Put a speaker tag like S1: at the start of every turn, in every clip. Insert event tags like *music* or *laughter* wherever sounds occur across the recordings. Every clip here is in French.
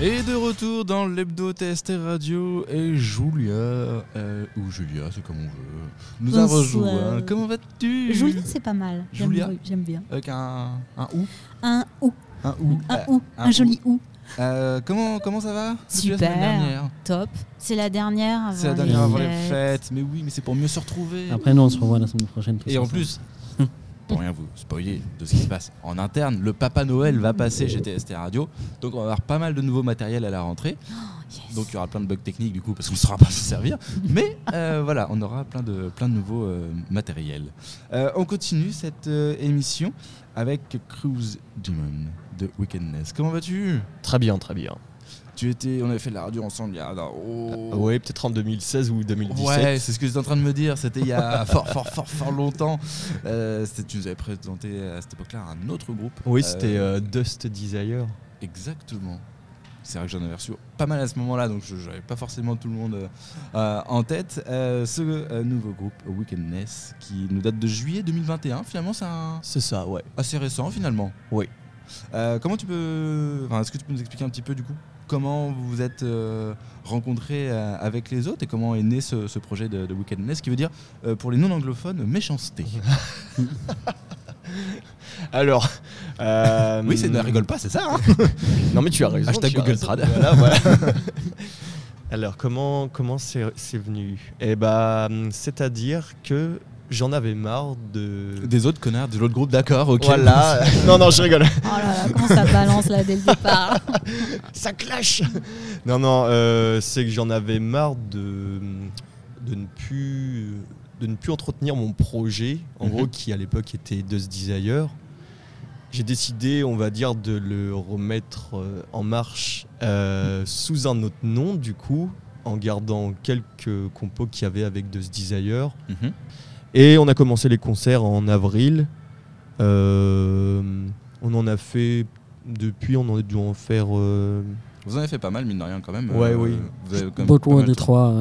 S1: Et de retour dans l'hebdo TST Radio et Julia, euh, ou Julia, c'est comme on veut, nous a rejoint. Comment vas-tu?
S2: Julia, c'est pas mal. J'aime-
S1: Julia
S2: J'aime bien.
S1: Avec un, un ou?
S2: Un ou.
S1: Un ou
S2: Un
S1: Euh,
S2: ou.
S1: un
S2: Un joli ou.
S1: euh, comment, comment ça va?
S2: Super. Top. C'est la dernière avant
S1: C'est la dernière avant les
S2: fêtes.
S1: mais oui, mais c'est pour mieux se retrouver.
S3: Après, nous, on se revoit la semaine prochaine.
S1: Et en plus, pour rien vous spoiler de ce qui se passe en interne, le Papa Noël va passer chez TST Radio. Donc on va avoir pas mal de nouveaux matériels à la rentrée.
S2: Yes.
S1: Donc il y aura plein de bugs techniques du coup parce qu'on ne saura pas se servir. Mais euh, voilà, on aura plein de, plein de nouveaux euh, matériels. Euh, on continue cette euh, émission avec Cruise Demon de Wickedness. Comment vas-tu?
S4: Très bien, très bien.
S1: Tu étais, on avait fait de la radio ensemble il y a. oh.
S4: Ouais, peut-être en 2016 ou 2017.
S1: Ouais, c'est ce que j'étais en train de me dire. C'était il y a *laughs* fort, fort, fort, fort longtemps. Euh, tu nous avais présenté à cette époque-là un autre groupe.
S4: Oui,
S1: Euh,
S4: c'était euh, Dust Desire.
S1: Exactement. C'est vrai que j'en avais reçu pas mal à ce moment-là, donc je n'avais pas forcément tout le monde euh, euh, en tête. Euh, ce euh, nouveau groupe, Wickedness, qui nous date de juillet 2021, finalement, c'est un-
S4: C'est ça, ouais.
S1: assez récent finalement.
S4: Oui.
S1: Euh, comment tu peux. Enfin, Est-ce que tu peux nous expliquer un petit peu du coup? Comment vous vous êtes euh, rencontrés euh, avec les autres et comment est né ce, ce projet de, de Wickedness, qui veut dire euh, pour les non-anglophones méchanceté. *laughs*
S4: Alors. euh,
S1: oui, c'est ne rigole pas, c'est ça. hein *laughs*
S4: Non, mais tu as raison.
S1: Hashtag Google
S4: raison.
S1: Trad.
S4: Voilà, voilà. *laughs* Alors, comment comment c'est c'est venu? Eh bah, c'est-à-dire que j'en avais marre de.
S1: Des autres connards de l'autre groupe, d'accord, ok.
S4: Voilà. *laughs* non, non, je rigole.
S2: Oh là là, comment ça balance là dès le départ. *laughs*
S4: Ça clash Non, non, euh, c'est que j'en avais marre de, de, ne plus, de ne plus entretenir mon projet, en
S1: Mhm.
S4: gros, qui à l'époque était Dust Desire. J'ai décidé, on va dire, de le remettre euh, en marche euh, sous un autre nom, du coup, en gardant quelques compos qu'il y avait avec Dust Desire.
S1: Mhm.
S4: Et on a commencé les concerts en avril. Euh, on en a fait depuis, on en a dû en faire. euh,
S1: Vous en avez fait pas mal, mine de rien, quand même.
S4: Ouais, oui.
S1: Vous avez quand même
S3: Beaucoup au Détroit.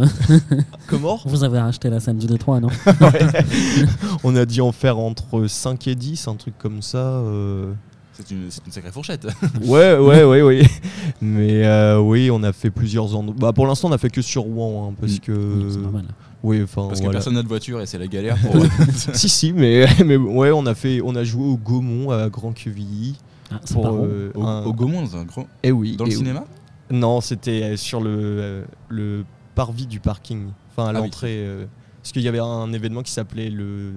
S3: *laughs*
S4: Comment?
S3: Vous avez racheté la scène du Détroit, non? *laughs*
S4: On a dû en faire entre 5 et 10, un truc comme ça.
S1: C'est une, une sacrée fourchette. *laughs*
S4: Ouais, ouais, ouais, oui. Mais euh, oui, on a fait plusieurs endroits. Bah, pour l'instant, on a fait que sur Rouen, hein, parce
S1: Mm.
S4: que.
S3: Oui, normal.
S4: Oui, enfin.
S1: Parce que
S4: voilà.
S1: personne n'a de voiture et c'est la galère *laughs* pour. *laughs*
S4: Si, si, mais, mais ouais, on a, fait, on a joué au Gaumont à Grand Quevilly.
S3: Ah,
S4: Pour, euh,
S1: au,
S4: un-
S1: au Gaumont, dans un gros.
S4: Eh oui.
S1: Dans le
S4: eh oui.
S1: cinéma
S4: Non, c'était euh, sur le, euh, le parvis du parking. Enfin, à
S1: Ah
S4: l'entrée. parce qu'il y avait un événement qui s'appelait le,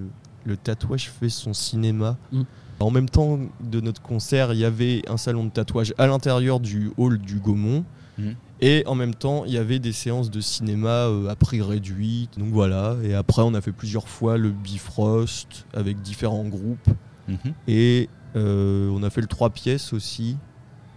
S4: le tatouage fait son cinéma.
S3: Mm.
S4: En même temps de notre concert, il y avait un salon de tatouage à l'intérieur du hall du Gaumont.
S1: Mhm.
S4: Et en même temps, il y avait des séances de cinéma euh, à prix réduit. Donc voilà. Et après, on a fait plusieurs fois le Bifrost avec différents groupes.
S1: Mhm.
S4: Et euh, on a fait le 3 pièces aussi.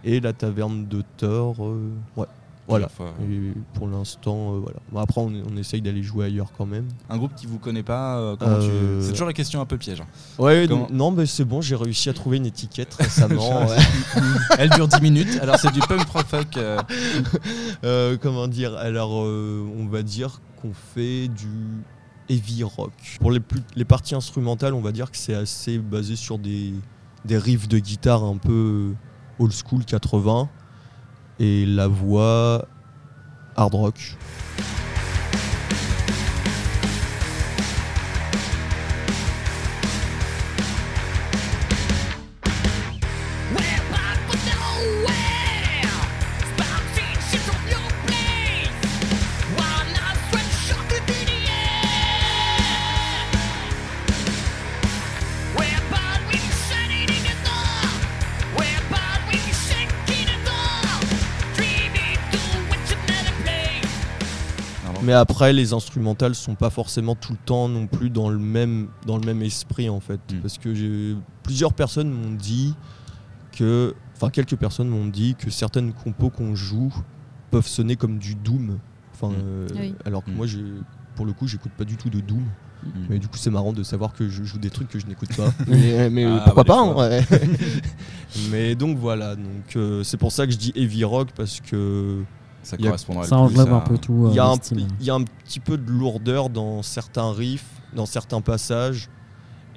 S4: Et la taverne de Thor. euh, ouais. Voilà.
S1: Plusieurs fois.
S4: Et pour l'instant, euh, voilà. Bon, après, on, on essaye d'aller jouer ailleurs quand même.
S1: Un groupe qui vous connaît pas, euh, comment tu-
S4: Euh,
S1: C'est toujours la question un peu piège. hein.
S4: Ouais,
S1: Comment-
S4: non, mais c'est bon, j'ai réussi à trouver une étiquette récemment. *laughs* ouais.
S1: Elle dure 10 minutes, alors c'est du punk rock folk. euh, *laughs*
S4: Euh, comment dire Alors, euh, on va dire qu'on fait du heavy rock. Pour les, plus, les parties instrumentales, on va dire que c'est assez basé sur des, des riffs de guitare un peu old school 80 et la voix hard rock. Mais après, les instrumentales sont pas forcément tout le temps non plus dans le même, dans le même esprit en fait.
S1: Mm.
S4: Parce que plusieurs personnes m'ont dit que. Enfin, quelques personnes m'ont dit que certaines compos qu'on joue peuvent sonner comme du Doom. Enfin,
S1: Mm.
S4: euh,
S2: Oui.
S4: Alors que
S1: Mm.
S4: moi, pour le coup, j'écoute pas du tout de Doom. Mais du coup, c'est marrant de savoir que je joue des trucs que je n'écoute pas. *laughs* mais mais,
S1: Ah,
S4: pourquoi
S1: bah,
S4: pas hein,
S1: fois.
S4: ouais. *laughs* Mais donc voilà, donc euh, c'est pour ça que je dis heavy rock parce que
S1: Ça
S4: Il y a-
S1: correspondra
S3: Ça englobe
S1: à-
S3: un peu tout.
S4: il y,
S3: euh,
S4: a un, il y a un petit peu de lourdeur dans certains riffs, dans certains passages,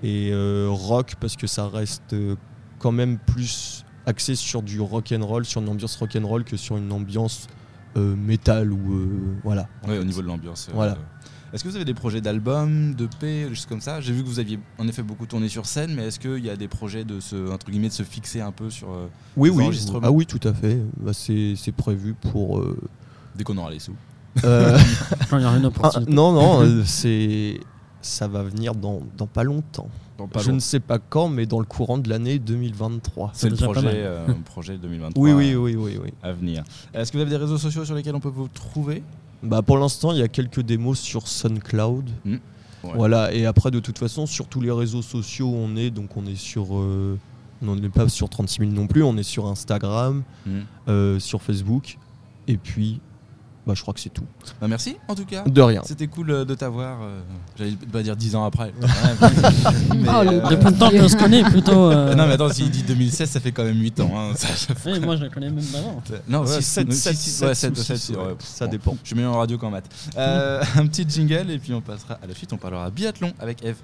S4: et euh, rock parce que ça reste euh, quand même plus axé sur du rock and roll, sur une ambiance rock and roll que sur une ambiance euh, métal ou euh, voilà.
S1: Ouais, au niveau de l'ambiance. euh,
S4: Voilà.
S1: Est-ce que vous avez des projets d'albums, de P, des choses comme ça? J'ai vu que vous aviez en effet beaucoup tourné sur scène, mais est-ce qu'il y a des projets de se, entre guillemets, de se fixer un peu sur euh,
S4: Oui, oui.
S1: enregistrements?
S4: Ah oui, tout à fait. Bah, c'est c'est prévu pour. euh,
S1: dès qu'on aura les sous
S4: euh, *laughs*
S3: Quand il y aura une
S4: ah, non, non, euh, c'est ça va venir dans, dans pas longtemps.
S1: Dans pas
S4: Je
S1: long-
S4: ne sais pas quand, mais dans le courant de l'année 2023.
S1: C'est le projet, euh, projet 2023
S4: Oui, oui, oui, oui, oui.
S1: à venir. Est-ce que vous avez des réseaux sociaux sur lesquels on peut vous trouver?
S4: Bah pour l'instant, il y a quelques démos sur SoundCloud.
S1: Ouais.
S4: Voilà, et après de toute façon, sur tous les réseaux sociaux, on est donc on est sur euh, on n'est pas sur 36 000 non plus, on est sur Instagram,
S1: Hmm.
S4: euh, sur Facebook et puis bah je crois que c'est tout.
S1: Bah, merci en tout cas.
S4: De rien.
S1: C'était cool euh, de t'avoir. euh, J'allais pas dire 10 ans après. *laughs* *laughs* Mais,
S2: Oh, le
S1: euh,
S3: Depuis le temps qu'on se connaît, plutôt. euh,
S1: Non mais attends, s'il dit 2016, ça fait quand même 8 ans. hein. Ça- ça fait-
S3: moi, je la connais même avant.
S1: Non,
S4: Ouais,
S1: six-
S4: sept-
S1: non,
S4: sept-
S1: six-
S4: sept
S1: ouais,
S4: ou
S1: sept-
S4: six,
S1: sept, six,
S4: ouais.
S1: ouais.
S4: Ça
S1: Bon,
S4: dépend.
S1: Je suis meilleur en radio qu'en maths. *laughs* Euh, un petit jingle et puis on passera à la suite. On parlera biathlon avec Eve.